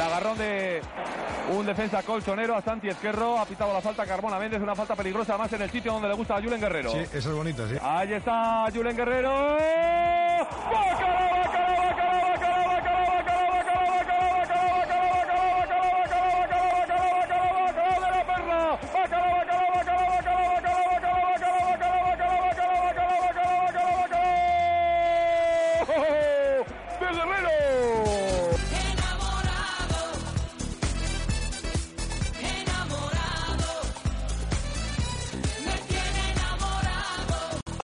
agarrón de un defensa colchonero a Santi Esquerro. Ha pitado la falta Carmona Méndez. Una falta peligrosa más en el sitio donde le gusta a Julen Guerrero. Sí, eso es bonito, sí. Ahí está Julen Guerrero. ¡eh! de Guerrero.